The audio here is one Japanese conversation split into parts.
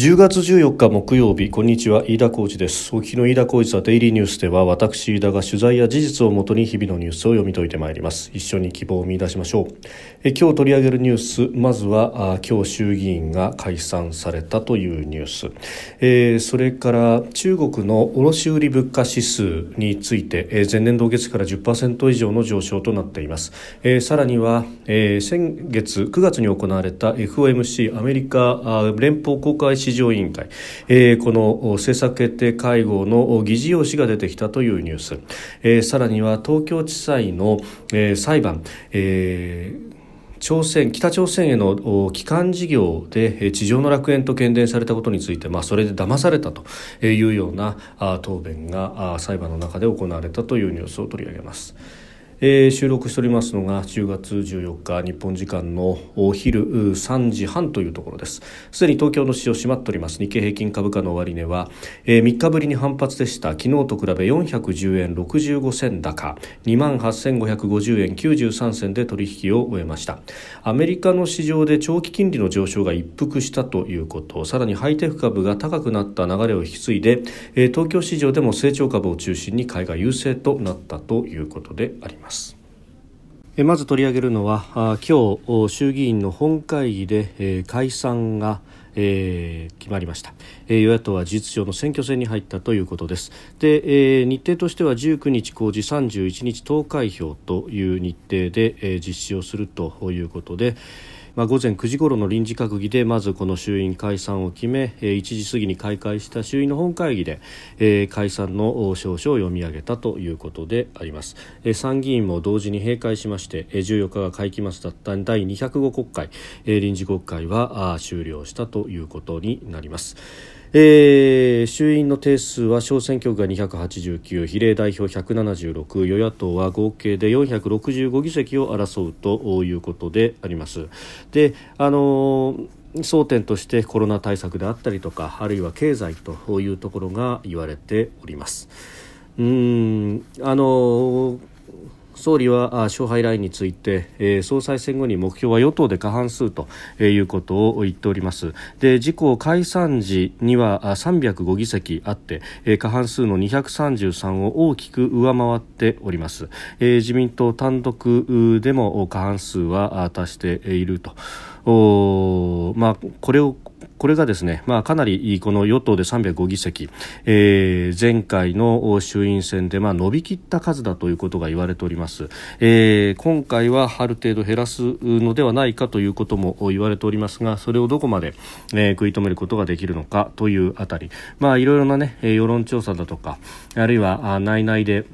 10月14日木曜日こんにちは飯田浩二です。お聞きの飯田浩二ザデイリーニュースでは私飯田が取材や事実をもとに日々のニュースを読み解いてまいります。一緒に希望を見出しましょう。え今日取り上げるニュースまずはあ今日衆議院が解散されたというニュース、えー、それから中国の卸売物価指数について、えー、前年同月から10%以上の上昇となっています、えー、さらには、えー、先月9月に行われた FOMC アメリカ連邦公開市場委員会、えー、この政策決定会合の議事要旨が出てきたというニュース、えー、さらには東京地裁の、えー、裁判、えー朝鮮北朝鮮への帰還事業で地上の楽園と喧伝されたことについて、まあ、それで騙されたというような答弁が裁判の中で行われたというニュースを取り上げます。えー、収録しておりますのが10月14日日本時間のお昼3時半というところです。すでに東京の市場閉まっております。日経平均株価の終値は、えー、3日ぶりに反発でした。昨日と比べ410円65銭高。2万8550円93銭で取引を終えました。アメリカの市場で長期金利の上昇が一服したということ。さらにハイテク株が高くなった流れを引き継いで、えー、東京市場でも成長株を中心に買いが優勢となったということであります。ます。まず取り上げるのは今日衆議院の本会議で解散がえー、決まりました、えー、与野党は事実上の選挙戦に入ったということです。で、えー、日程としては19日公示31日投開票という日程で、え、実施をするということで、まあ、午前9時ごろの臨時閣議でまずこの衆院解散を決め、えー、1時過ぎに開会した衆院の本会議で、えー、解散の証書を読み上げたということであります、えー、参議院も同時に閉会しまして、えー、14日が会期末だった第205国会、えー、臨時国会はあ終了したということになります。えー、衆院の定数は小選挙区が289比例代表176与野党は合計で465議席を争うということでありますであのー争点としてコロナ対策であったりとかあるいは経済というところが言われております。うんあの総理は勝敗ラインについて、えー、総裁選後に目標は与党で過半数ということを言っております。で自公解散時には305議席あって、えー、過半数の233を大きく上回っております、えー、自民党単独でも過半数は達していると。おまあ、これをこれがですね、まあ、かなりこの与党で305議席、えー、前回の衆院選でまあ伸びきった数だということが言われております、えー、今回はある程度減らすのではないかということも言われておりますがそれをどこまで、えー、食い止めることができるのかというあたり、まあ、いろいろな、ね、世論調査だとかあるいは内々で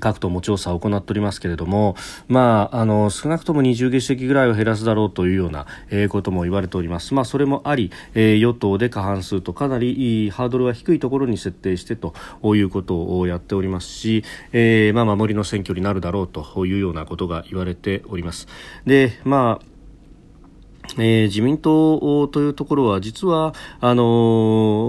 各党も調査を行っておりますけれども、まあ、あの少なくとも20議席ぐらいは減らすだろうというような、えー、ことも言われております、まあ、それもあり、えー、与党で過半数とかなりハードルは低いところに設定してということをやっておりますし、えーまあ、守りの選挙になるだろうというようなことが言われております。でまあえー、自民党というところは実はあの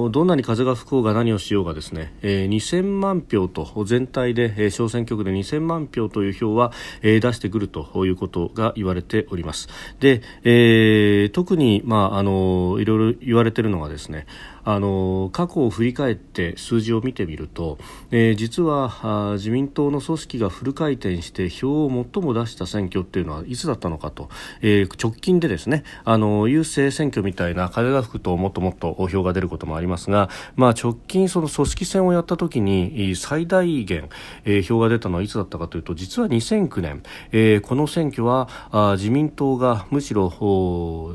ー、どんなに風が吹こうが何をしようがですね、えー、2000万票と全体で、えー、小選挙区で2000万票という票は、えー、出してくるということが言われております。で、えー、特に、まああのー、いろいろ言われているのがですねあの過去を振り返って数字を見てみると、えー、実は自民党の組織がフル回転して票を最も出した選挙っていうのはいつだったのかと、えー、直近でですねあの郵政選挙みたいな風が吹くともっともっと票が出ることもありますが、まあ、直近その組織戦をやった時に最大限、えー、票が出たのはいつだったかというと実は2009年、えー、この選挙はあ自民党がむしろ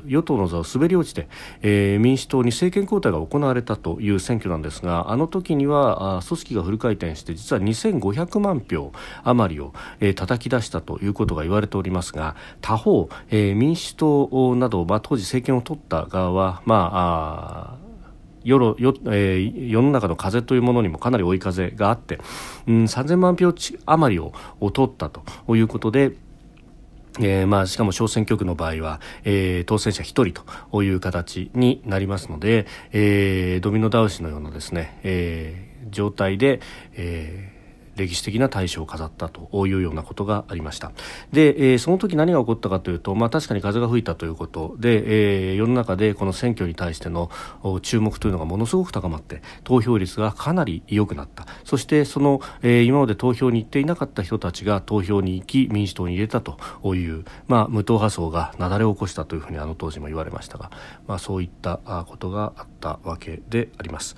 与党の座を滑り落ちて、えー、民主党に政権交代が行行われたという選挙なんですがあの時には組織がフル回転して実は2500万票余りを、えー、叩き出したということが言われておりますが他方、民主党など、当時政権を取った側は、まあ、世の,、えー、世の中の風というものにもかなり追い風があって、うん、3000万票余りを取ったということでえーまあ、しかも小選挙区の場合は、えー、当選者1人という形になりますので、えー、ドミノ倒しのようなですね、えー、状態で、えー歴史的な大勝を飾ったというようなことがありました。で、えー、その時何が起こったかというと、まあ、確かに風が吹いたということ。で、えー、世の中でこの選挙に対しての注目というのがものすごく高まって投票率がかなり良くなった。そしてその、えー、今まで投票に行っていなかった人たちが投票に行き民主党に入れたという、まあ、無党派層が雪崩を起こしたというふうにあの当時も言われましたが、まあ、そういったことがあったわけであります。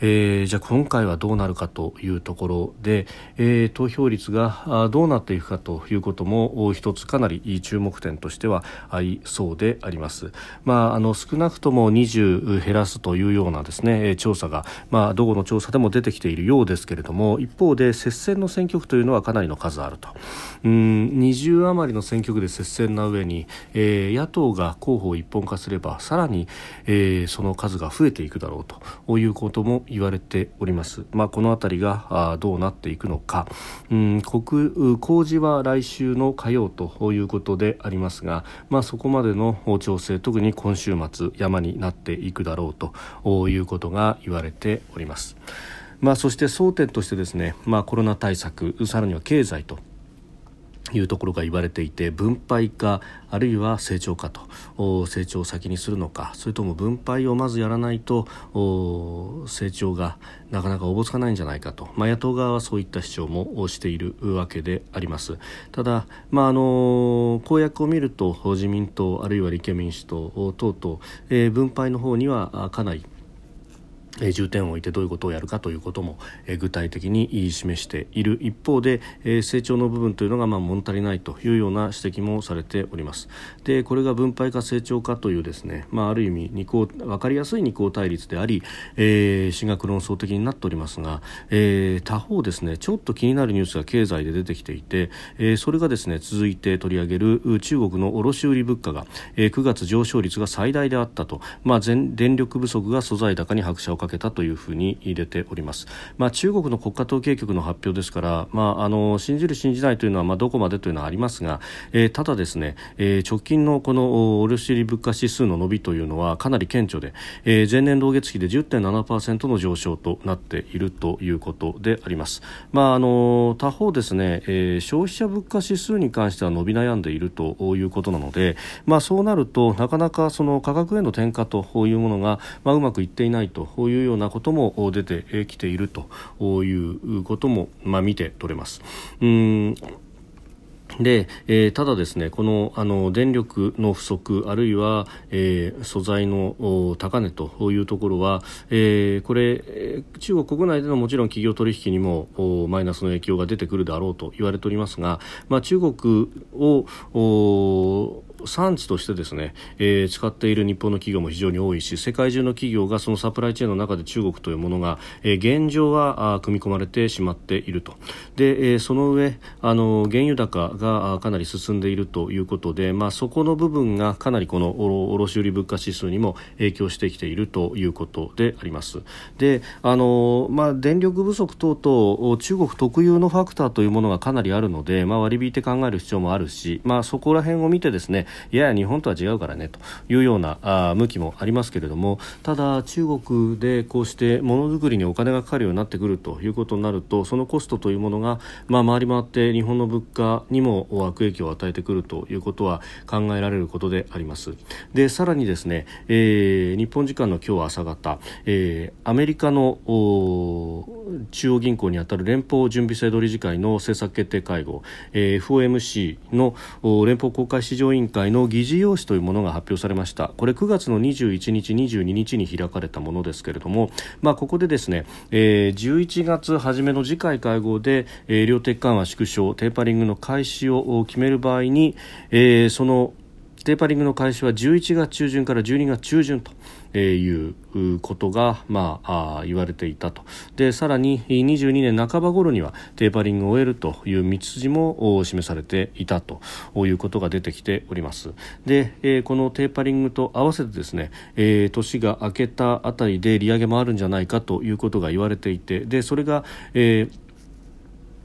えー、じゃあ今回はどうなるかというところで、えー、投票率がどうなっていくかということも一つかなり注目点としてはありそうであります。まあ、あの少なくとも20減らすというようなですね調査が、まあ、どこの調査でも出てきているようですけれども一方で接戦の選挙区というのはかなりの数あるとうん20余りの選挙区で接戦な上に、えー、野党が候補を一本化すればさらに、えー、その数が増えていくだろうということも言われております。まあ、この辺りがあどうなっていくのか、うん、国工事は来週の火曜ということでありますが、まあ、そこまでの調整特に今週末山になっていくだろうということが言われております。まあ、そして争点としてですね、まあ、コロナ対策さらには経済というところが言われていて分配かあるいは成長かと成長を先にするのかそれとも分配をまずやらないと成長がなかなかおぼつかないんじゃないかと、まあ、野党側はそういった主張もしているわけであります。ただ、まあ、あの公約を見ると自民党あるいは立憲民主党等々、えー、分配の方にはかなりえ重点を置いてどういうことをやるかということも、え具体的に示している一方で、え成長の部分というのがまあ物足りないというような指摘もされております。でこれが分配か成長かというですね、まあ、ある意味二項分かりやすい二項対立であり、えー、進学論争的になっておりますが、えー、他方ですねちょっと気になるニュースが経済で出てきていて、えー、それがですね続いて取り上げる中国の卸売物価が、えー、9月上昇率が最大であったと、まあ、電力不足が素材高に拍車をかけたというふうに入れております、まあ、中国の国家統計局の発表ですから、まあ、あの信じる信じないというのは、まあ、どこまでというのはありますが、えー、ただですね、えー、直近のこの卸売物価指数の伸びというのはかなり顕著で、えー、前年同月比で10.7%の上昇となっているということであります、まあ、あの他方ですね、えー、消費者物価指数に関しては伸び悩んでいるということなので、まあ、そうなるとなかなかその価格への転嫁というものが、まあ、うまくいっていないといういうようなことも出てきているということも、まあ、見て取れます。うんで、えー、ただですね、このあの電力の不足あるいは、えー、素材の高値というところは、えー、これ中国国内でのもちろん企業取引にもマイナスの影響が出てくるだろうと言われておりますが、まあ、中国を産地としてですね、えー、使っている日本の企業も非常に多いし世界中の企業がそのサプライチェーンの中で中国というものが、えー、現状はあ組み込まれてしまっていると。で、えー、その上あの原油高がかなり進んでいるということで、まあ、そこの部分がかなりこの卸売物価指数にも影響してきているということであります。であの、まあ、電力不足等々中国特有のファクターというものがかなりあるので、まあ、割り引いて考える必要もあるし、まあ、そこら辺を見てですねいや日本とは違うからねというようなあ向きもありますけれどもただ、中国でこうしてものづくりにお金がかかるようになってくるということになるとそのコストというものが、まあ、回り回って日本の物価にも悪影響を与えてくるということは考えられることであります。でさらにですね、えー、日本時間の今日朝方、えー、アメリカの中央銀行にあたる連邦準備制度理事会の政策決定会合、えー、FOMC の連邦公開市場委員会の議事要旨というものが発表されました。これ9月の21日22日に開かれたものですけれども、まあ、ここでですね、えー、11月初めの次回会合で、えー、量的緩和縮小テーパリングの開始を決める場合に、えー、そのテーパリングの開始は11月中旬から12月中旬ということが、まあ、言われていたと。でさらに22年半ば頃にはテーパリングを終えるという道筋も示されていたということが出てきております。で、え、このテーパリングと合わせてですね、え、年が明けたあたりで利上げもあるんじゃないかということが言われていてでそれが、えー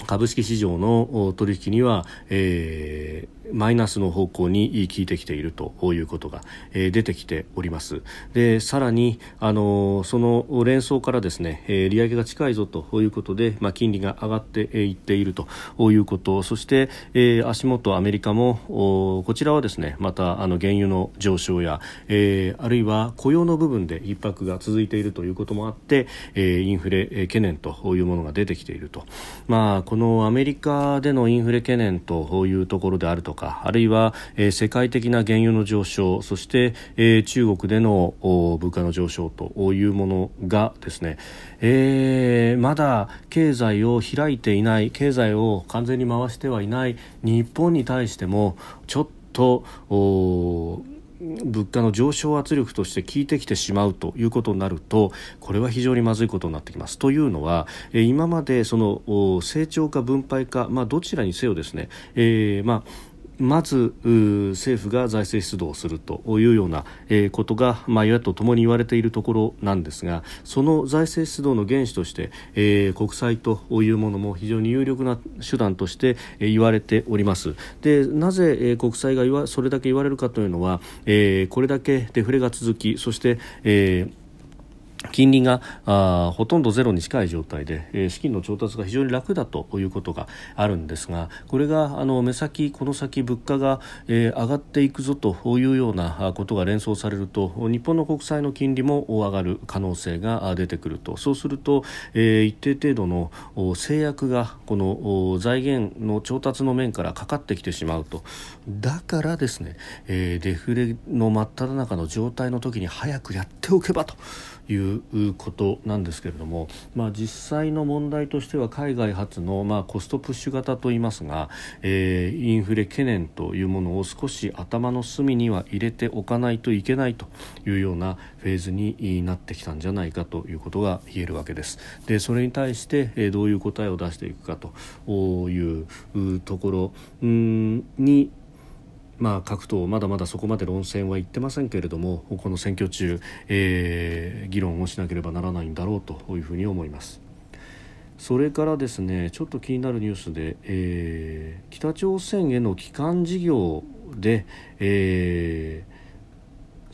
株式市場の取引には、えーマイナスの方向に効いてきているということが、えー、出てきております。でさらにあのその連想からですね、えー、利上げが近いぞということで、まあ、金利が上がっていっているということ。そして、えー、足元アメリカもこちらはですねまたあの原油の上昇や、えー、あるいは雇用の部分で逼迫が続いているということもあって、えー、インフレ懸念というものが出てきていると、まあ、このアメリカでのインフレ懸念というところであるとかあるいは、え、世界的な原油の上昇そして、え、中国での物価の上昇というものがですね、えー、まだ経済を開いていない経済を完全に回してはいない日本に対してもちょっと物価の上昇圧力として効いてきてしまうということになるとこれは非常にまずいことになってきます。というのは今までその成長か分配か、まあ、どちらにせよですね、えーまあまず政府が財政出動するというような、ことが、まあ、与野党ともに言われているところなんですがその財政出動の原資として、えー、国債というものも非常に有力な手段として言われております。でなぜ、え、国債がそれだけ言われるかというのは、えー、これだけデフレが続きそして、えー金利があほとんどゼロに近い状態で、えー、資金の調達が非常に楽だということがあるんですがこれがあの目先、この先物価が、えー、上がっていくぞというようなことが連想されると日本の国債の金利も上がる可能性が出てくると。そうすると、えー、一定程度の制約がこの財源の調達の面からかかってきてしまうと。だからですね、えー、デフレの真っ只中の状態の時に早くやっておけばと。いうことなんですけれども、まあ、実際の問題としては海外発の、まあ、コストプッシュ型といいますが、えー、インフレ懸念というものを少し頭の隅には入れておかないといけないというようなフェーズになってきたんじゃないかということが言えるわけです。でそれに対して、え、どういう答えを出していくかというところにまあ、各党まだまだそこまで論戦は言ってませんけれどもこの選挙中、えー、議論をしなければならないんだろうというふうに思います。それからですねちょっと気になるニュースで、えー、北朝鮮への帰還事業で、えー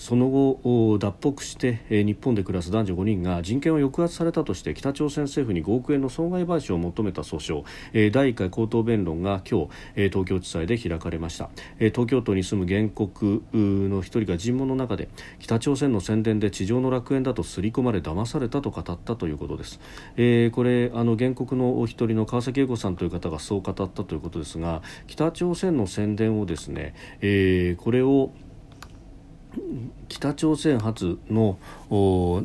その後脱北して日本で暮らす男女5人が人権を抑圧されたとして北朝鮮政府に5億円の損害賠償を求めた訴訟。第1回口頭弁論が今日東京地裁で開かれました。東京都に住む原告の一人が尋問の中で北朝鮮の宣伝で地上の楽園だと刷り込まれ騙されたと語ったということです、これあの原告のお一人の川崎恵子さんという方がそう語ったということですが北朝鮮の宣伝をですね、これを北朝鮮発の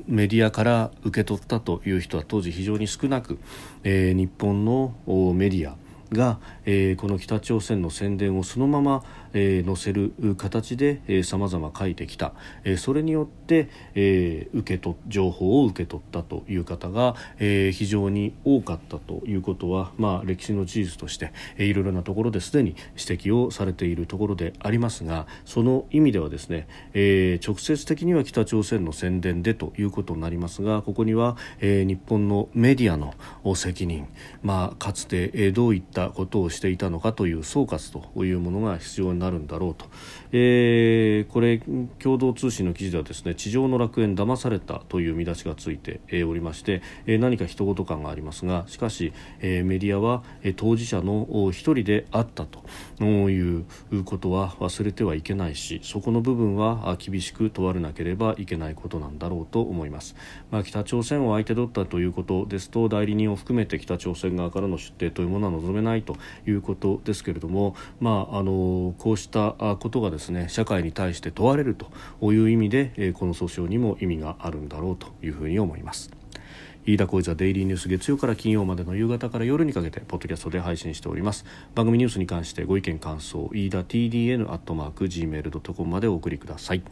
メディアから受け取ったという人は当時非常に少なく、えー、日本のメディアが、えー、この北朝鮮の宣伝をそのまま、えー、載せる形でさまざま書いてきた、えー、それによって、えー、受け取情報を受け取ったという方が、えー、非常に多かったということは、まあ、歴史の事実として、えー、いろいろなところですでに指摘をされているところでありますがその意味ではですね、えー、直接的には北朝鮮の宣伝でということになりますがここには、えー、日本のメディアの責任、まあ、かつて、えー、どういったことをしていたのかという総括というものが必要になるんだろうと、えー、これ共同通信の記事ではですね地上の楽園騙されたという見出しがついておりまして、えー、何か人事感がありますがしかし、えー、メディアは当事者の一人であったということは忘れてはいけないしそこの部分は厳しく問われなければいけないことなんだろうと思います、まあ、北朝鮮を相手取ったということですと代理人を含めて北朝鮮側からの出廷というものは望めないということですけれども、まあ、あのこうしたことがですね社会に対して問われるという意味でこの訴訟にも意味があるんだろうというふうに思います。飯田浩司はデイリーニュース月曜から金曜までの夕方から夜にかけてポッドキャストで配信しております。番組ニュースに関してご意見感想飯田 TDN アットマーク Gmail.com までお送りください。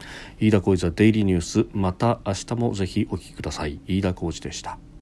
飯田浩司はデイリーニュースまた明日もぜひお聞きください。飯田浩司でした。